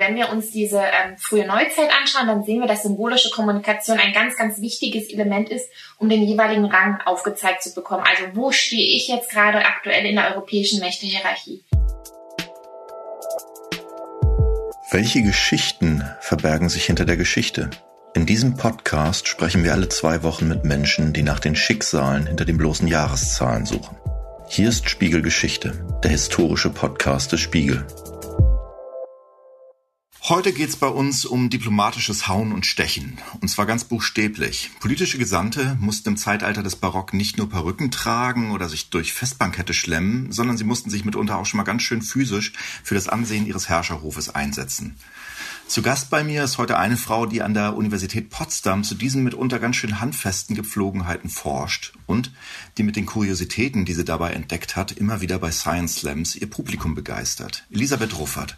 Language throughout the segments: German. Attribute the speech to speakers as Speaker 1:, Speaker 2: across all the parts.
Speaker 1: Wenn wir uns diese ähm, frühe Neuzeit anschauen, dann sehen wir, dass symbolische Kommunikation ein ganz, ganz wichtiges Element ist, um den jeweiligen Rang aufgezeigt zu bekommen. Also wo stehe ich jetzt gerade aktuell in der europäischen Mächtehierarchie?
Speaker 2: Welche Geschichten verbergen sich hinter der Geschichte? In diesem Podcast sprechen wir alle zwei Wochen mit Menschen, die nach den Schicksalen hinter den bloßen Jahreszahlen suchen. Hier ist Spiegelgeschichte, der historische Podcast des Spiegel. Heute geht's bei uns um diplomatisches Hauen und Stechen. Und zwar ganz buchstäblich. Politische Gesandte mussten im Zeitalter des Barock nicht nur Perücken tragen oder sich durch Festbankette schlemmen, sondern sie mussten sich mitunter auch schon mal ganz schön physisch für das Ansehen ihres Herrscherhofes einsetzen. Zu Gast bei mir ist heute eine Frau, die an der Universität Potsdam zu diesen mitunter ganz schön handfesten Gepflogenheiten forscht und die mit den Kuriositäten, die sie dabei entdeckt hat, immer wieder bei Science Slams ihr Publikum begeistert. Elisabeth Ruffert.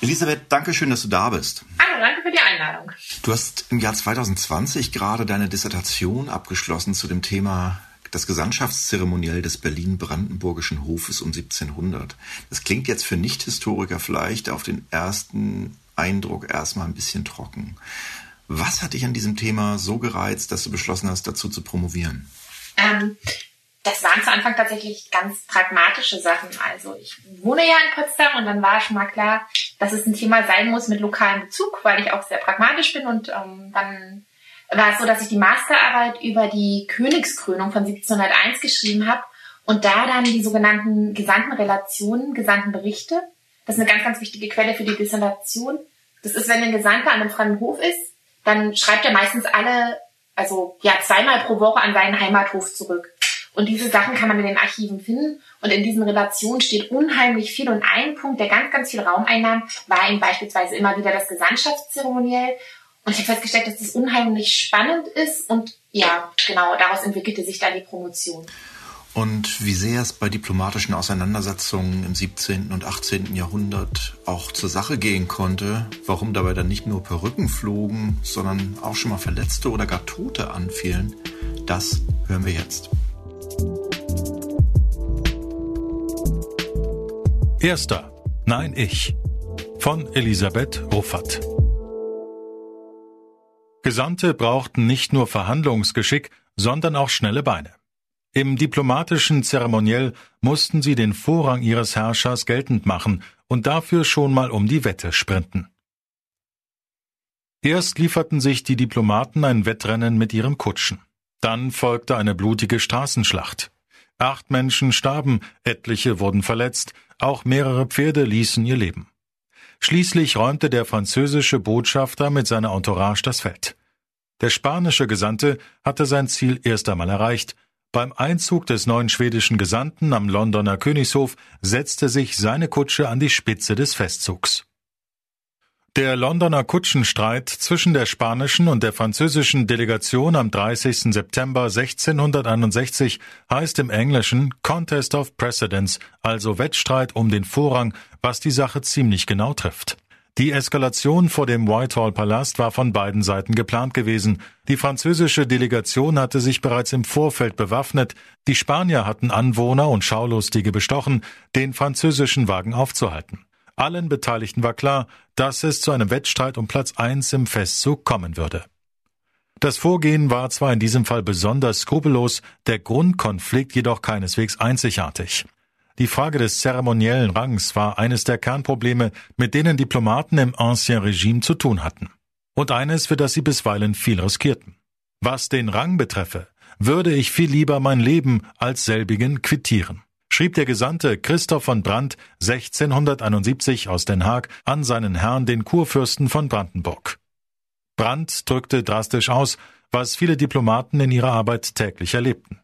Speaker 2: Elisabeth, danke schön, dass du da bist.
Speaker 1: Hallo, danke für die Einladung.
Speaker 2: Du hast im Jahr 2020 gerade deine Dissertation abgeschlossen zu dem Thema das Gesandtschaftszeremoniell des Berlin-Brandenburgischen Hofes um 1700. Das klingt jetzt für Nicht-Historiker vielleicht auf den ersten Eindruck erstmal ein bisschen trocken. Was hat dich an diesem Thema so gereizt, dass du beschlossen hast, dazu zu promovieren?
Speaker 1: Ähm, das waren zu Anfang tatsächlich ganz pragmatische Sachen. Also ich wohne ja in Potsdam und dann war schon mal klar, dass es ein Thema sein muss mit lokalem Bezug, weil ich auch sehr pragmatisch bin. Und ähm, dann war es so, dass ich die Masterarbeit über die Königskrönung von 1701 geschrieben habe und da dann die sogenannten Gesandtenrelationen, Gesandtenberichte, das ist eine ganz, ganz wichtige Quelle für die Dissertation. Das ist, wenn ein Gesandter an einem fremden Hof ist, dann schreibt er meistens alle, also ja, zweimal pro Woche an seinen Heimathof zurück. Und diese Sachen kann man in den Archiven finden. Und in diesen Relationen steht unheimlich viel. Und ein Punkt, der ganz, ganz viel Raum einnahm, war eben beispielsweise immer wieder das Gesandtschaftszeremoniell. Und ich habe festgestellt, dass das unheimlich spannend ist. Und ja, genau, daraus entwickelte sich dann die Promotion.
Speaker 2: Und wie sehr es bei diplomatischen Auseinandersetzungen im 17. und 18. Jahrhundert auch zur Sache gehen konnte, warum dabei dann nicht nur Perücken flogen, sondern auch schon mal Verletzte oder gar Tote anfielen, das hören wir jetzt.
Speaker 3: Erster. Nein, ich. Von Elisabeth Ruffert. Gesandte brauchten nicht nur Verhandlungsgeschick, sondern auch schnelle Beine. Im diplomatischen Zeremoniell mussten sie den Vorrang ihres Herrschers geltend machen und dafür schon mal um die Wette sprinten. Erst lieferten sich die Diplomaten ein Wettrennen mit ihren Kutschen. Dann folgte eine blutige Straßenschlacht. Acht Menschen starben, etliche wurden verletzt, auch mehrere Pferde ließen ihr Leben. Schließlich räumte der französische Botschafter mit seiner Entourage das Feld. Der spanische Gesandte hatte sein Ziel erst einmal erreicht. Beim Einzug des neuen schwedischen Gesandten am Londoner Königshof setzte sich seine Kutsche an die Spitze des Festzugs. Der Londoner Kutschenstreit zwischen der spanischen und der französischen Delegation am 30. September 1661 heißt im Englischen Contest of Precedence, also Wettstreit um den Vorrang, was die Sache ziemlich genau trifft. Die Eskalation vor dem Whitehall-Palast war von beiden Seiten geplant gewesen. Die französische Delegation hatte sich bereits im Vorfeld bewaffnet, die Spanier hatten Anwohner und Schaulustige bestochen, den französischen Wagen aufzuhalten. Allen Beteiligten war klar, dass es zu einem Wettstreit um Platz eins im Festzug kommen würde. Das Vorgehen war zwar in diesem Fall besonders skrupellos, der Grundkonflikt jedoch keineswegs einzigartig. Die Frage des zeremoniellen Rangs war eines der Kernprobleme, mit denen Diplomaten im Ancien Regime zu tun hatten. Und eines, für das sie bisweilen viel riskierten. Was den Rang betreffe, würde ich viel lieber mein Leben als selbigen quittieren schrieb der Gesandte Christoph von Brandt 1671 aus Den Haag an seinen Herrn den Kurfürsten von Brandenburg. Brandt drückte drastisch aus, was viele Diplomaten in ihrer Arbeit täglich erlebten.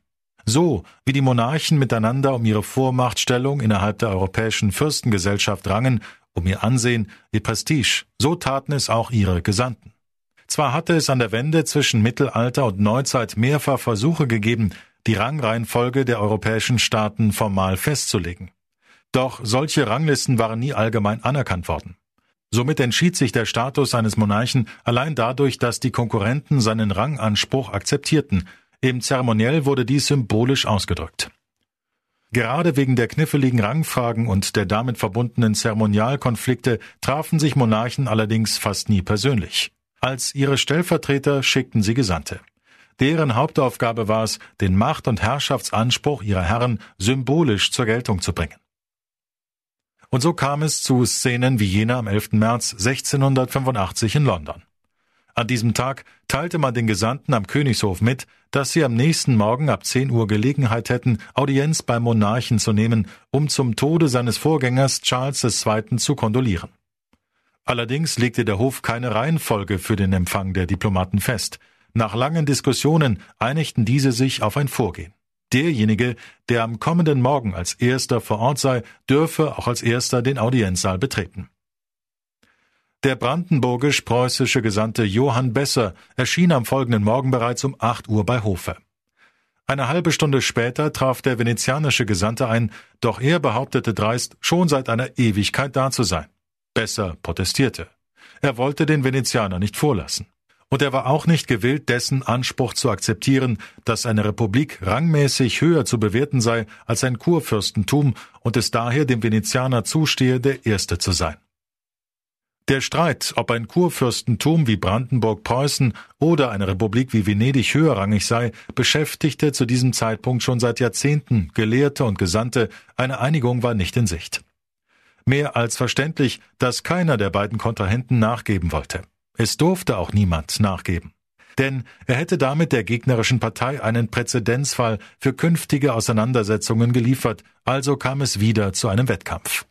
Speaker 3: So wie die Monarchen miteinander um ihre Vormachtstellung innerhalb der europäischen Fürstengesellschaft rangen, um ihr Ansehen, ihr Prestige, so taten es auch ihre Gesandten. Zwar hatte es an der Wende zwischen Mittelalter und Neuzeit mehrfach Versuche gegeben, die Rangreihenfolge der europäischen Staaten formal festzulegen. Doch solche Ranglisten waren nie allgemein anerkannt worden. Somit entschied sich der Status eines Monarchen allein dadurch, dass die Konkurrenten seinen Ranganspruch akzeptierten. Im Zeremoniell wurde dies symbolisch ausgedrückt. Gerade wegen der kniffligen Rangfragen und der damit verbundenen Zeremonialkonflikte trafen sich Monarchen allerdings fast nie persönlich. Als ihre Stellvertreter schickten sie Gesandte. Deren Hauptaufgabe war es, den Macht- und Herrschaftsanspruch ihrer Herren symbolisch zur Geltung zu bringen. Und so kam es zu Szenen wie jener am 11. März 1685 in London. An diesem Tag teilte man den Gesandten am Königshof mit, dass sie am nächsten Morgen ab 10 Uhr Gelegenheit hätten, Audienz beim Monarchen zu nehmen, um zum Tode seines Vorgängers Charles II. zu kondolieren. Allerdings legte der Hof keine Reihenfolge für den Empfang der Diplomaten fest. Nach langen Diskussionen einigten diese sich auf ein Vorgehen. Derjenige, der am kommenden Morgen als erster vor Ort sei, dürfe auch als erster den Audienzsaal betreten. Der brandenburgisch-preußische Gesandte Johann Besser erschien am folgenden Morgen bereits um acht Uhr bei Hofe. Eine halbe Stunde später traf der venezianische Gesandte ein, doch er behauptete dreist, schon seit einer Ewigkeit da zu sein. Besser protestierte. Er wollte den Venezianer nicht vorlassen und er war auch nicht gewillt, dessen Anspruch zu akzeptieren, dass eine Republik rangmäßig höher zu bewerten sei als ein Kurfürstentum und es daher dem Venezianer zustehe, der Erste zu sein. Der Streit, ob ein Kurfürstentum wie Brandenburg-Preußen oder eine Republik wie Venedig höherrangig sei, beschäftigte zu diesem Zeitpunkt schon seit Jahrzehnten Gelehrte und Gesandte, eine Einigung war nicht in Sicht. Mehr als verständlich, dass keiner der beiden Kontrahenten nachgeben wollte. Es durfte auch niemand nachgeben. Denn er hätte damit der gegnerischen Partei einen Präzedenzfall für künftige Auseinandersetzungen geliefert, also kam es wieder zu einem Wettkampf.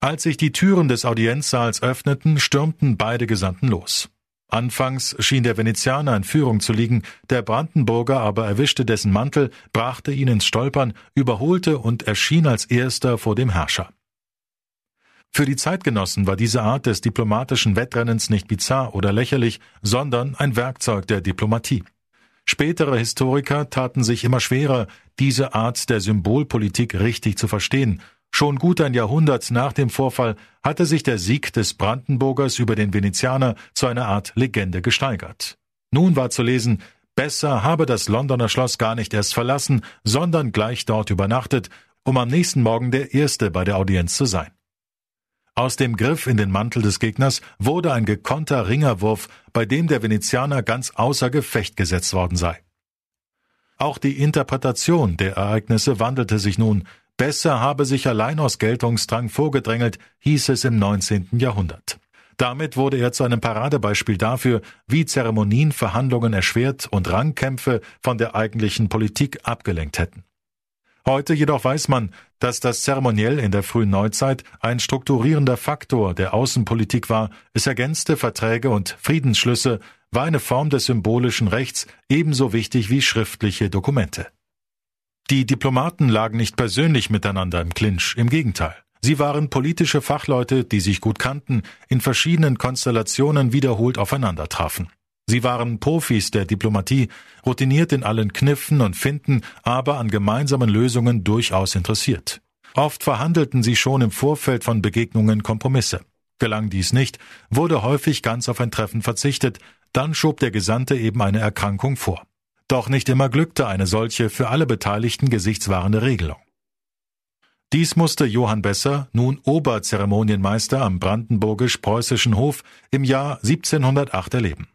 Speaker 3: Als sich die Türen des Audienzsaals öffneten, stürmten beide Gesandten los. Anfangs schien der Venezianer in Führung zu liegen, der Brandenburger aber erwischte dessen Mantel, brachte ihn ins Stolpern, überholte und erschien als erster vor dem Herrscher. Für die Zeitgenossen war diese Art des diplomatischen Wettrennens nicht bizarr oder lächerlich, sondern ein Werkzeug der Diplomatie. Spätere Historiker taten sich immer schwerer, diese Art der Symbolpolitik richtig zu verstehen. Schon gut ein Jahrhundert nach dem Vorfall hatte sich der Sieg des Brandenburgers über den Venezianer zu einer Art Legende gesteigert. Nun war zu lesen, besser habe das Londoner Schloss gar nicht erst verlassen, sondern gleich dort übernachtet, um am nächsten Morgen der Erste bei der Audienz zu sein. Aus dem Griff in den Mantel des Gegners wurde ein gekonnter Ringerwurf, bei dem der Venezianer ganz außer Gefecht gesetzt worden sei. Auch die Interpretation der Ereignisse wandelte sich nun. Besser habe sich allein aus Geltungsdrang vorgedrängelt, hieß es im 19. Jahrhundert. Damit wurde er zu einem Paradebeispiel dafür, wie Zeremonien Verhandlungen erschwert und Rangkämpfe von der eigentlichen Politik abgelenkt hätten. Heute jedoch weiß man, dass das Zeremoniell in der frühen Neuzeit ein strukturierender Faktor der Außenpolitik war, es ergänzte Verträge und Friedensschlüsse, war eine Form des symbolischen Rechts ebenso wichtig wie schriftliche Dokumente. Die Diplomaten lagen nicht persönlich miteinander im Clinch, im Gegenteil. Sie waren politische Fachleute, die sich gut kannten, in verschiedenen Konstellationen wiederholt aufeinander trafen. Sie waren Profis der Diplomatie, routiniert in allen Kniffen und Finden, aber an gemeinsamen Lösungen durchaus interessiert. Oft verhandelten sie schon im Vorfeld von Begegnungen Kompromisse. Gelang dies nicht, wurde häufig ganz auf ein Treffen verzichtet, dann schob der Gesandte eben eine Erkrankung vor. Doch nicht immer glückte eine solche für alle Beteiligten gesichtswahrende Regelung. Dies musste Johann Besser, nun Oberzeremonienmeister am brandenburgisch-preußischen Hof, im Jahr 1708 erleben.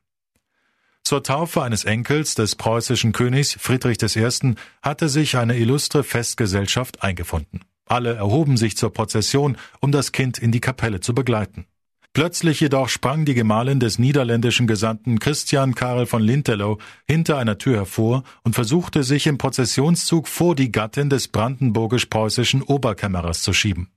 Speaker 3: Zur Taufe eines Enkels des preußischen Königs Friedrich I. hatte sich eine illustre Festgesellschaft eingefunden. Alle erhoben sich zur Prozession, um das Kind in die Kapelle zu begleiten. Plötzlich jedoch sprang die Gemahlin des niederländischen Gesandten Christian Karel von Lintelow hinter einer Tür hervor und versuchte sich im Prozessionszug vor die Gattin des brandenburgisch-preußischen Oberkämmerers zu schieben.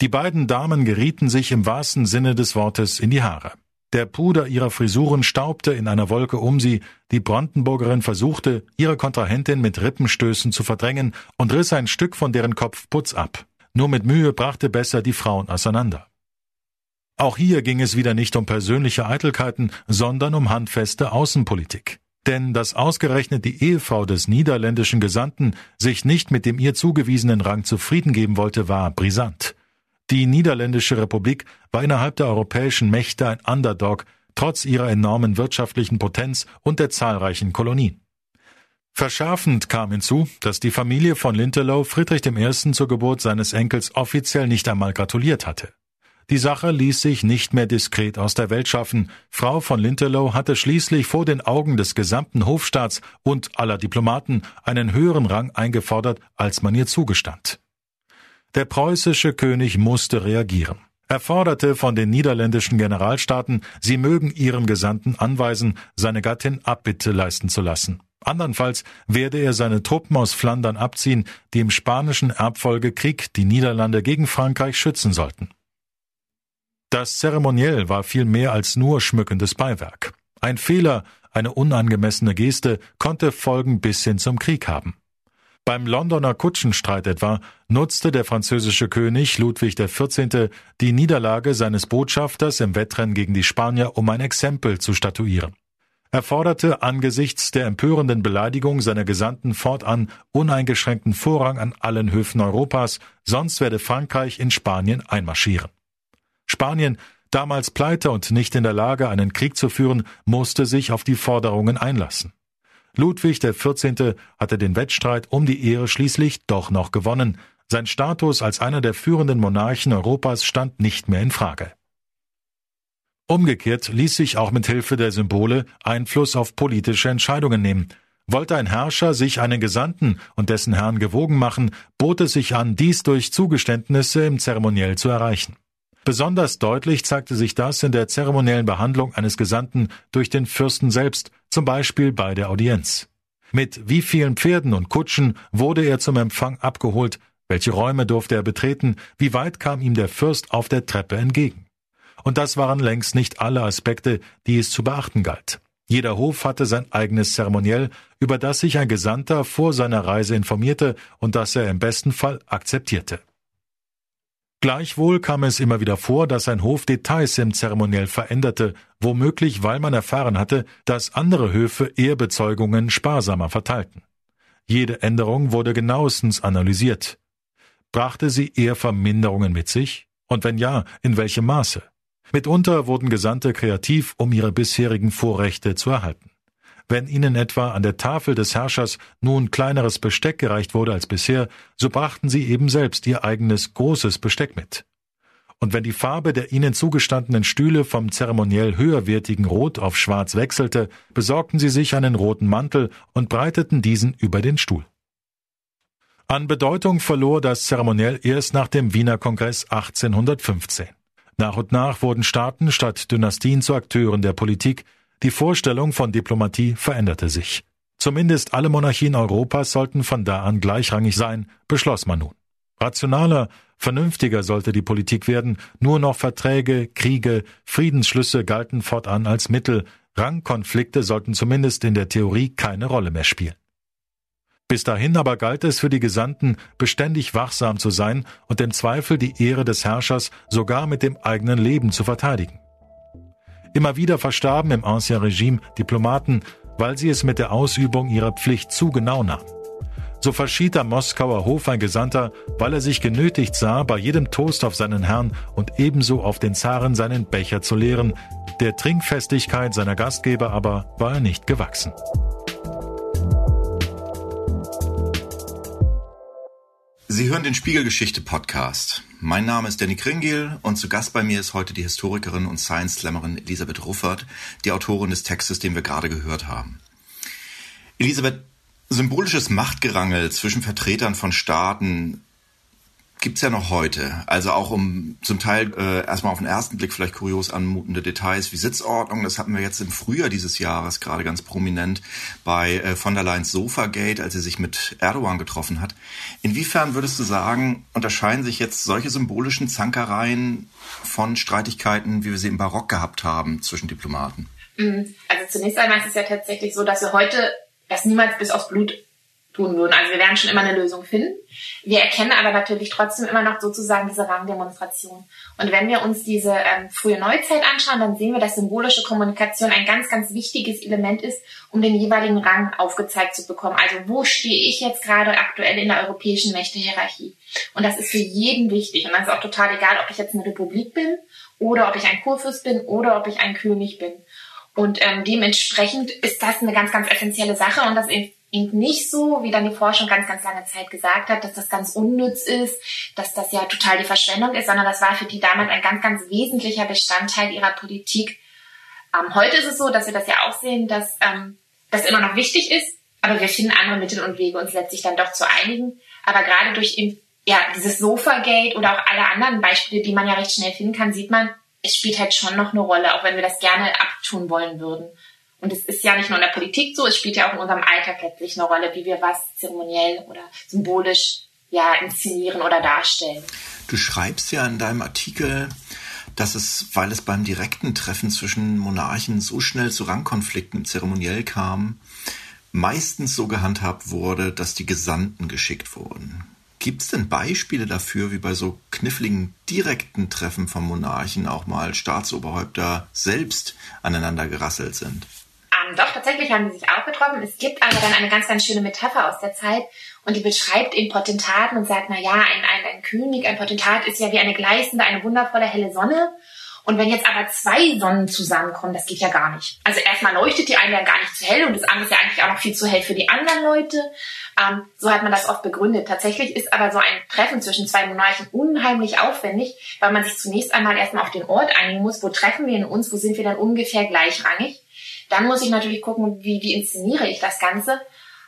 Speaker 3: Die beiden Damen gerieten sich im wahrsten Sinne des Wortes in die Haare. Der Puder ihrer Frisuren staubte in einer Wolke um sie, die Brandenburgerin versuchte, ihre Kontrahentin mit Rippenstößen zu verdrängen und riss ein Stück von deren Kopfputz ab. Nur mit Mühe brachte Besser die Frauen auseinander. Auch hier ging es wieder nicht um persönliche Eitelkeiten, sondern um handfeste Außenpolitik. Denn dass ausgerechnet die Ehefrau des niederländischen Gesandten sich nicht mit dem ihr zugewiesenen Rang zufrieden geben wollte, war brisant. Die Niederländische Republik war innerhalb der europäischen Mächte ein Underdog, trotz ihrer enormen wirtschaftlichen Potenz und der zahlreichen Kolonien. Verschärfend kam hinzu, dass die Familie von Lintelow Friedrich I. zur Geburt seines Enkels offiziell nicht einmal gratuliert hatte. Die Sache ließ sich nicht mehr diskret aus der Welt schaffen. Frau von Lintelow hatte schließlich vor den Augen des gesamten Hofstaats und aller Diplomaten einen höheren Rang eingefordert, als man ihr zugestand. Der preußische König musste reagieren. Er forderte von den niederländischen Generalstaaten, sie mögen ihren Gesandten anweisen, seine Gattin Abbitte leisten zu lassen. Andernfalls werde er seine Truppen aus Flandern abziehen, die im spanischen Erbfolgekrieg die Niederlande gegen Frankreich schützen sollten. Das Zeremoniell war viel mehr als nur schmückendes Beiwerk. Ein Fehler, eine unangemessene Geste konnte Folgen bis hin zum Krieg haben. Beim Londoner Kutschenstreit etwa nutzte der französische König Ludwig XIV. die Niederlage seines Botschafters im Wettrennen gegen die Spanier, um ein Exempel zu statuieren. Er forderte angesichts der empörenden Beleidigung seiner Gesandten fortan uneingeschränkten Vorrang an allen Höfen Europas, sonst werde Frankreich in Spanien einmarschieren. Spanien, damals pleite und nicht in der Lage, einen Krieg zu führen, musste sich auf die Forderungen einlassen. Ludwig XIV. hatte den Wettstreit um die Ehre schließlich doch noch gewonnen. Sein Status als einer der führenden Monarchen Europas stand nicht mehr in Frage. Umgekehrt ließ sich auch mit Hilfe der Symbole Einfluss auf politische Entscheidungen nehmen. Wollte ein Herrscher sich einen Gesandten und dessen Herrn gewogen machen, bot es sich an, dies durch Zugeständnisse im Zeremoniell zu erreichen. Besonders deutlich zeigte sich das in der zeremoniellen Behandlung eines Gesandten durch den Fürsten selbst, zum Beispiel bei der Audienz. Mit wie vielen Pferden und Kutschen wurde er zum Empfang abgeholt, welche Räume durfte er betreten, wie weit kam ihm der Fürst auf der Treppe entgegen. Und das waren längst nicht alle Aspekte, die es zu beachten galt. Jeder Hof hatte sein eigenes Zeremoniell, über das sich ein Gesandter vor seiner Reise informierte und das er im besten Fall akzeptierte. Gleichwohl kam es immer wieder vor, dass ein Hof Details im Zeremoniell veränderte, womöglich weil man erfahren hatte, dass andere Höfe Ehrbezeugungen sparsamer verteilten. Jede Änderung wurde genauestens analysiert. Brachte sie Ehrverminderungen mit sich? Und wenn ja, in welchem Maße? Mitunter wurden Gesandte kreativ, um ihre bisherigen Vorrechte zu erhalten. Wenn ihnen etwa an der Tafel des Herrschers nun kleineres Besteck gereicht wurde als bisher, so brachten sie eben selbst ihr eigenes großes Besteck mit. Und wenn die Farbe der ihnen zugestandenen Stühle vom zeremoniell höherwertigen Rot auf Schwarz wechselte, besorgten sie sich einen roten Mantel und breiteten diesen über den Stuhl. An Bedeutung verlor das Zeremoniell erst nach dem Wiener Kongress 1815. Nach und nach wurden Staaten statt Dynastien zu Akteuren der Politik, die Vorstellung von Diplomatie veränderte sich. Zumindest alle Monarchien Europas sollten von da an gleichrangig sein, beschloss man nun. Rationaler, vernünftiger sollte die Politik werden, nur noch Verträge, Kriege, Friedensschlüsse galten fortan als Mittel, Rangkonflikte sollten zumindest in der Theorie keine Rolle mehr spielen. Bis dahin aber galt es für die Gesandten, beständig wachsam zu sein und im Zweifel die Ehre des Herrschers sogar mit dem eigenen Leben zu verteidigen. Immer wieder verstarben im Ancien Regime Diplomaten, weil sie es mit der Ausübung ihrer Pflicht zu genau nahmen. So verschied am Moskauer Hof ein Gesandter, weil er sich genötigt sah, bei jedem Toast auf seinen Herrn und ebenso auf den Zaren seinen Becher zu leeren. Der Trinkfestigkeit seiner Gastgeber aber war er nicht gewachsen.
Speaker 2: Sie hören den Spiegelgeschichte Podcast. Mein Name ist Danny Kringel und zu Gast bei mir ist heute die Historikerin und Science Slammerin Elisabeth Ruffert, die Autorin des Textes, den wir gerade gehört haben. Elisabeth, symbolisches Machtgerangel zwischen Vertretern von Staaten gibt's ja noch heute. Also auch um zum Teil äh, erstmal auf den ersten Blick vielleicht kurios anmutende Details wie Sitzordnung. Das hatten wir jetzt im Frühjahr dieses Jahres gerade ganz prominent bei äh, von der Leyen's Sofagate, als sie sich mit Erdogan getroffen hat. Inwiefern würdest du sagen, unterscheiden sich jetzt solche symbolischen Zankereien von Streitigkeiten, wie wir sie im Barock gehabt haben zwischen Diplomaten?
Speaker 1: Mhm. Also zunächst einmal ist es ja tatsächlich so, dass wir heute das niemals bis aufs Blut tun würden. Also wir werden schon immer eine Lösung finden. Wir erkennen aber natürlich trotzdem immer noch sozusagen diese Rangdemonstration. Und wenn wir uns diese ähm, frühe Neuzeit anschauen, dann sehen wir, dass symbolische Kommunikation ein ganz, ganz wichtiges Element ist, um den jeweiligen Rang aufgezeigt zu bekommen. Also wo stehe ich jetzt gerade aktuell in der europäischen Mächtehierarchie? Und das ist für jeden wichtig. Und das ist auch total egal, ob ich jetzt eine Republik bin oder ob ich ein Kurfürst bin oder ob ich ein König bin. Und ähm, dementsprechend ist das eine ganz, ganz essentielle Sache und das eben nicht so, wie dann die Forschung ganz, ganz lange Zeit gesagt hat, dass das ganz unnütz ist, dass das ja total die Verschwendung ist, sondern das war für die damals ein ganz, ganz wesentlicher Bestandteil ihrer Politik. Ähm, heute ist es so, dass wir das ja auch sehen, dass ähm, das immer noch wichtig ist, aber wir finden andere Mittel und Wege, uns letztlich dann doch zu einigen. Aber gerade durch ja, dieses Sofa-Gate oder auch alle anderen Beispiele, die man ja recht schnell finden kann, sieht man, es spielt halt schon noch eine Rolle, auch wenn wir das gerne abtun wollen würden. Und es ist ja nicht nur in der Politik so, es spielt ja auch in unserem Alltag letztlich eine Rolle, wie wir was zeremoniell oder symbolisch ja inszenieren oder darstellen.
Speaker 2: Du schreibst ja in deinem Artikel, dass es, weil es beim direkten Treffen zwischen Monarchen so schnell zu Rangkonflikten zeremoniell kam, meistens so gehandhabt wurde, dass die Gesandten geschickt wurden. Gibt es denn Beispiele dafür, wie bei so kniffligen direkten Treffen von Monarchen auch mal Staatsoberhäupter selbst aneinander gerasselt sind?
Speaker 1: Ähm, doch, tatsächlich haben sie sich auch getroffen. Es gibt aber dann eine ganz, ganz schöne Metapher aus der Zeit und die beschreibt eben Potentaten und sagt, na ja, ein, ein, ein König, ein Potentat ist ja wie eine gleißende, eine wundervolle helle Sonne. Und wenn jetzt aber zwei Sonnen zusammenkommen, das geht ja gar nicht. Also erstmal leuchtet die eine ja gar nicht zu hell und das andere ist ja eigentlich auch noch viel zu hell für die anderen Leute. Ähm, so hat man das oft begründet. Tatsächlich ist aber so ein Treffen zwischen zwei Monarchen unheimlich aufwendig, weil man sich zunächst einmal erstmal auf den Ort einigen muss. Wo treffen wir in uns? Wo sind wir dann ungefähr gleichrangig? Dann muss ich natürlich gucken, wie, wie inszeniere ich das Ganze.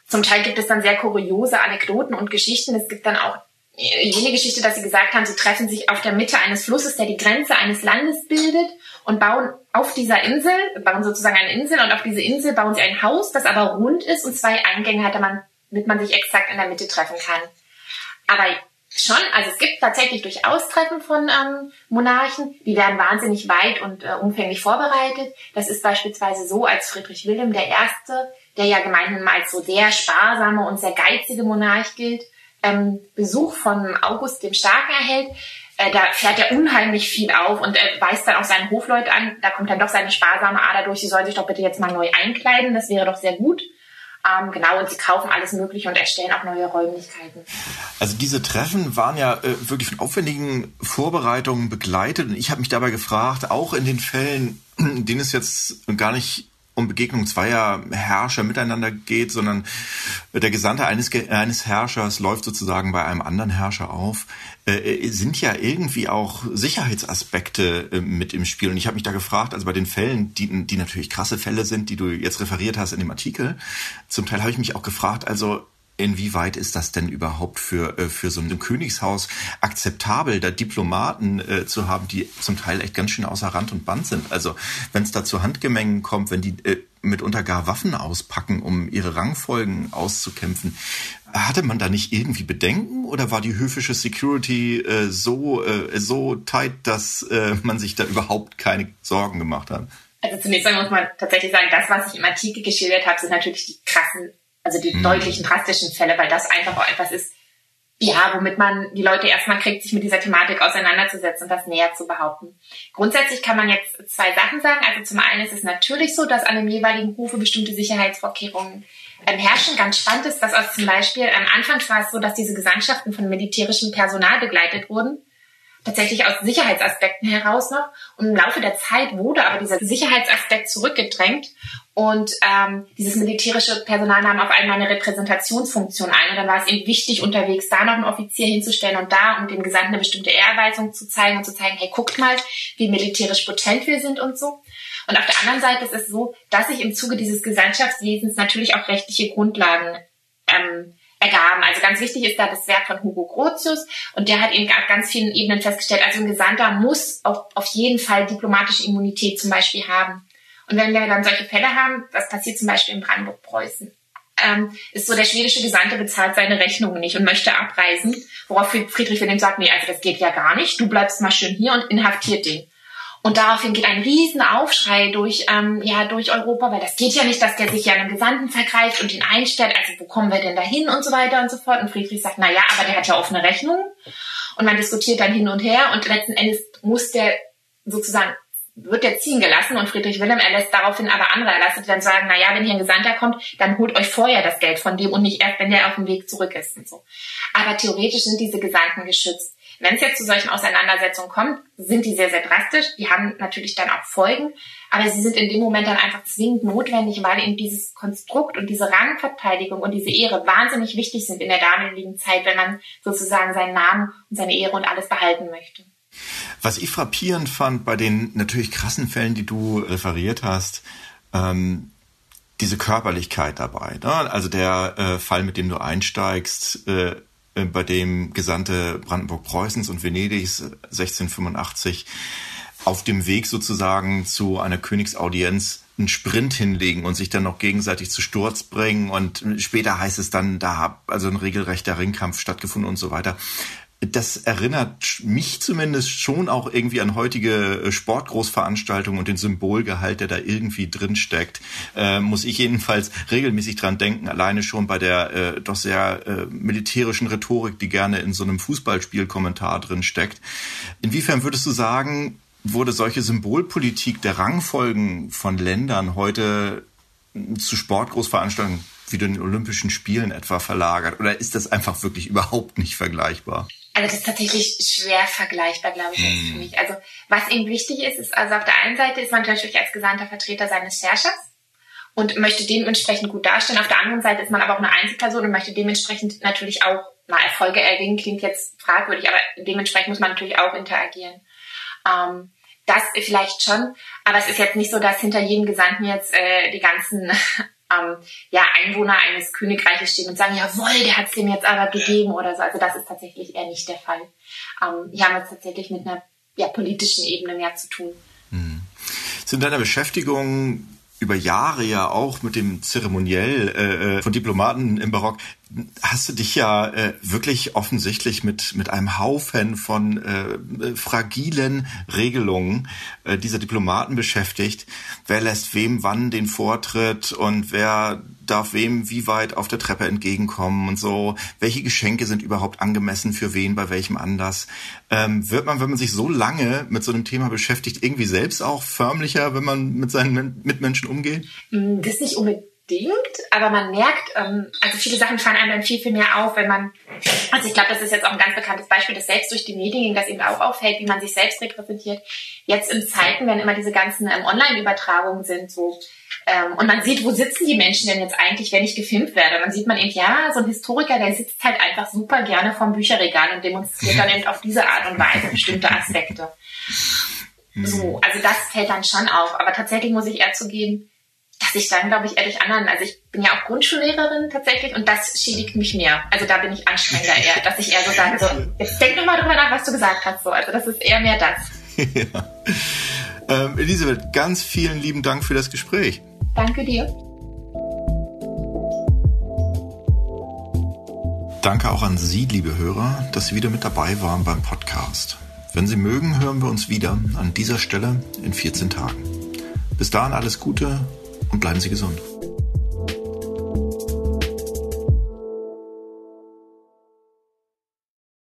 Speaker 1: Zum Teil gibt es dann sehr kuriose Anekdoten und Geschichten. Es gibt dann auch jene Geschichte, dass sie gesagt haben, sie treffen sich auf der Mitte eines Flusses, der die Grenze eines Landes bildet und bauen auf dieser Insel, bauen sozusagen eine Insel und auf diese Insel bauen sie ein Haus, das aber rund ist und zwei Eingänge hat, damit man sich exakt in der Mitte treffen kann. Aber schon, also es gibt tatsächlich durchaus Treffen von ähm, Monarchen, die werden wahnsinnig weit und äh, umfänglich vorbereitet. Das ist beispielsweise so, als Friedrich Wilhelm der Erste, der ja gemeinhin als so sehr sparsame und sehr geizige Monarch gilt, ähm, Besuch von August dem Starken erhält, äh, da fährt er unheimlich viel auf und er weist dann auch seine Hofleute an, da kommt dann doch seine sparsame Ader durch, sie sollen sich doch bitte jetzt mal neu einkleiden, das wäre doch sehr gut. Ähm, genau, und sie kaufen alles Mögliche und erstellen auch neue Räumlichkeiten.
Speaker 2: Also diese Treffen waren ja äh, wirklich von aufwendigen Vorbereitungen begleitet und ich habe mich dabei gefragt, auch in den Fällen, denen es jetzt gar nicht um Begegnung zweier Herrscher miteinander geht, sondern der Gesandte eines, eines Herrschers läuft sozusagen bei einem anderen Herrscher auf, äh, sind ja irgendwie auch Sicherheitsaspekte äh, mit im Spiel. Und ich habe mich da gefragt, also bei den Fällen, die, die natürlich krasse Fälle sind, die du jetzt referiert hast in dem Artikel, zum Teil habe ich mich auch gefragt, also Inwieweit ist das denn überhaupt für, äh, für so ein Königshaus akzeptabel, da Diplomaten äh, zu haben, die zum Teil echt ganz schön außer Rand und Band sind? Also wenn es da zu Handgemengen kommt, wenn die äh, mitunter gar Waffen auspacken, um ihre Rangfolgen auszukämpfen, hatte man da nicht irgendwie Bedenken oder war die höfische Security äh, so, äh, so tight, dass äh, man sich da überhaupt keine Sorgen gemacht hat?
Speaker 1: Also zunächst einmal muss man tatsächlich sagen, das, was ich im Artikel geschildert habe, sind natürlich die krassen also die mhm. deutlichen, drastischen Fälle, weil das einfach auch etwas ist, ja, womit man die Leute erstmal kriegt, sich mit dieser Thematik auseinanderzusetzen und das näher zu behaupten. Grundsätzlich kann man jetzt zwei Sachen sagen. Also zum einen ist es natürlich so, dass an dem jeweiligen Hofe bestimmte Sicherheitsvorkehrungen ähm, herrschen. Ganz spannend ist, dass aus zum Beispiel am ähm, Anfang war es so, dass diese Gesandtschaften von militärischem Personal begleitet wurden tatsächlich aus Sicherheitsaspekten heraus noch. Und im Laufe der Zeit wurde aber dieser Sicherheitsaspekt zurückgedrängt und ähm, dieses militärische Personal nahm auf einmal eine Repräsentationsfunktion ein. Und dann war es eben wichtig, unterwegs da noch einen Offizier hinzustellen und da, um dem Gesandten eine bestimmte Ehrweisung zu zeigen und zu zeigen, hey, guckt mal, wie militärisch potent wir sind und so. Und auf der anderen Seite ist es so, dass sich im Zuge dieses Gesandtschaftswesens natürlich auch rechtliche Grundlagen ähm, ergaben. Also ganz wichtig ist da das Werk von Hugo Grotius und der hat eben auf ganz vielen Ebenen festgestellt, also ein Gesandter muss auf, auf jeden Fall diplomatische Immunität zum Beispiel haben. Und wenn wir dann solche Fälle haben, das passiert zum Beispiel in Brandenburg-Preußen, ähm, ist so, der schwedische Gesandte bezahlt seine Rechnungen nicht und möchte abreisen, worauf Friedrich Wilhelm sagt, nee, also das geht ja gar nicht, du bleibst mal schön hier und inhaftiert den. Und daraufhin geht ein riesen Aufschrei durch, ähm, ja, durch Europa, weil das geht ja nicht, dass der sich ja einen Gesandten vergreift und ihn einstellt. Also wo kommen wir denn da hin und so weiter und so fort. Und Friedrich sagt, na ja, aber der hat ja offene Rechnungen. Und man diskutiert dann hin und her und letzten Endes muss der sozusagen wird der ziehen gelassen und Friedrich Wilhelm erlässt daraufhin aber andere erlassen, die dann sagen, na ja, wenn hier ein Gesandter kommt, dann holt euch vorher das Geld von dem und nicht erst, wenn der auf dem Weg zurück ist und so. Aber theoretisch sind diese Gesandten geschützt. Wenn es jetzt zu solchen Auseinandersetzungen kommt, sind die sehr, sehr drastisch. Die haben natürlich dann auch Folgen, aber sie sind in dem Moment dann einfach zwingend notwendig, weil eben dieses Konstrukt und diese Rangverteidigung und diese Ehre wahnsinnig wichtig sind in der damaligen Zeit, wenn man sozusagen seinen Namen und seine Ehre und alles behalten möchte.
Speaker 2: Was ich frappierend fand bei den natürlich krassen Fällen, die du referiert hast, ähm, diese Körperlichkeit dabei. Ne? Also der äh, Fall, mit dem du einsteigst, äh, bei dem Gesandte Brandenburg-Preußens und Venedigs 1685 äh, auf dem Weg sozusagen zu einer Königsaudienz einen Sprint hinlegen und sich dann noch gegenseitig zu Sturz bringen. Und später heißt es dann, da hat also ein regelrechter Ringkampf stattgefunden und so weiter das erinnert mich zumindest schon auch irgendwie an heutige äh, Sportgroßveranstaltungen und den Symbolgehalt, der da irgendwie drin steckt. Äh, muss ich jedenfalls regelmäßig dran denken, alleine schon bei der äh, doch sehr äh, militärischen Rhetorik, die gerne in so einem Fußballspielkommentar drin steckt. Inwiefern würdest du sagen, wurde solche Symbolpolitik der Rangfolgen von Ländern heute zu Sportgroßveranstaltungen wie den Olympischen Spielen etwa verlagert? Oder ist das einfach wirklich überhaupt nicht vergleichbar?
Speaker 1: Also das ist tatsächlich schwer vergleichbar, glaube ich, jetzt für hm. mich. Also was eben wichtig ist, ist also auf der einen Seite ist man natürlich als gesandter Vertreter seines Herrschers und möchte dementsprechend gut darstellen. Auf der anderen Seite ist man aber auch eine Einzelperson und möchte dementsprechend natürlich auch, na, Erfolge erringen klingt jetzt fragwürdig, aber dementsprechend muss man natürlich auch interagieren. Ähm, das vielleicht schon, aber es ist jetzt nicht so, dass hinter jedem Gesandten jetzt äh, die ganzen ähm, ja, Einwohner eines Königreiches stehen und sagen, jawohl, der hat es dem jetzt aber gegeben oder so. Also das ist tatsächlich eher nicht der Fall. Ähm, hier haben wir es tatsächlich mit einer ja, politischen Ebene mehr zu tun. Hm.
Speaker 2: Sind deiner Beschäftigung über Jahre ja auch mit dem Zeremoniell äh, äh, von Diplomaten im Barock hast du dich ja äh, wirklich offensichtlich mit mit einem Haufen von äh, fragilen Regelungen äh, dieser Diplomaten beschäftigt. Wer lässt wem wann den Vortritt und wer darf wem wie weit auf der Treppe entgegenkommen und so. Welche Geschenke sind überhaupt angemessen für wen bei welchem Anlass? Ähm, wird man, wenn man sich so lange mit so einem Thema beschäftigt, irgendwie selbst auch förmlicher, wenn man mit seinen Mitmenschen umgeht?
Speaker 1: Mm, das nicht unbedingt aber man merkt, ähm, also viele Sachen fallen einem dann viel, viel mehr auf, wenn man, also ich glaube, das ist jetzt auch ein ganz bekanntes Beispiel, dass selbst durch die Medien das eben auch auffällt, wie man sich selbst repräsentiert. Jetzt in Zeiten, wenn immer diese ganzen ähm, Online-Übertragungen sind, so ähm, und man sieht, wo sitzen die Menschen denn jetzt eigentlich, wenn ich gefilmt werde. dann sieht man eben, ja, so ein Historiker, der sitzt halt einfach super gerne vom Bücherregal und demonstriert dann eben auf diese Art und Weise bestimmte Aspekte. So, also das fällt dann schon auf. Aber tatsächlich muss ich eher zugeben, dass ich dann, glaube ich, eher durch anderen, also ich bin ja auch Grundschullehrerin tatsächlich und das schädigt mich mehr. Also da bin ich anstrengender eher, dass ich eher so sage, so, jetzt denk nochmal drüber nach, was du gesagt hast. So. Also das ist eher mehr das. ja.
Speaker 2: Ähm, Elisabeth, ganz vielen lieben Dank für das Gespräch.
Speaker 1: Danke dir.
Speaker 2: Danke auch an Sie, liebe Hörer, dass Sie wieder mit dabei waren beim Podcast. Wenn Sie mögen, hören wir uns wieder an dieser Stelle in 14 Tagen. Bis dahin alles Gute und bleiben Sie gesund.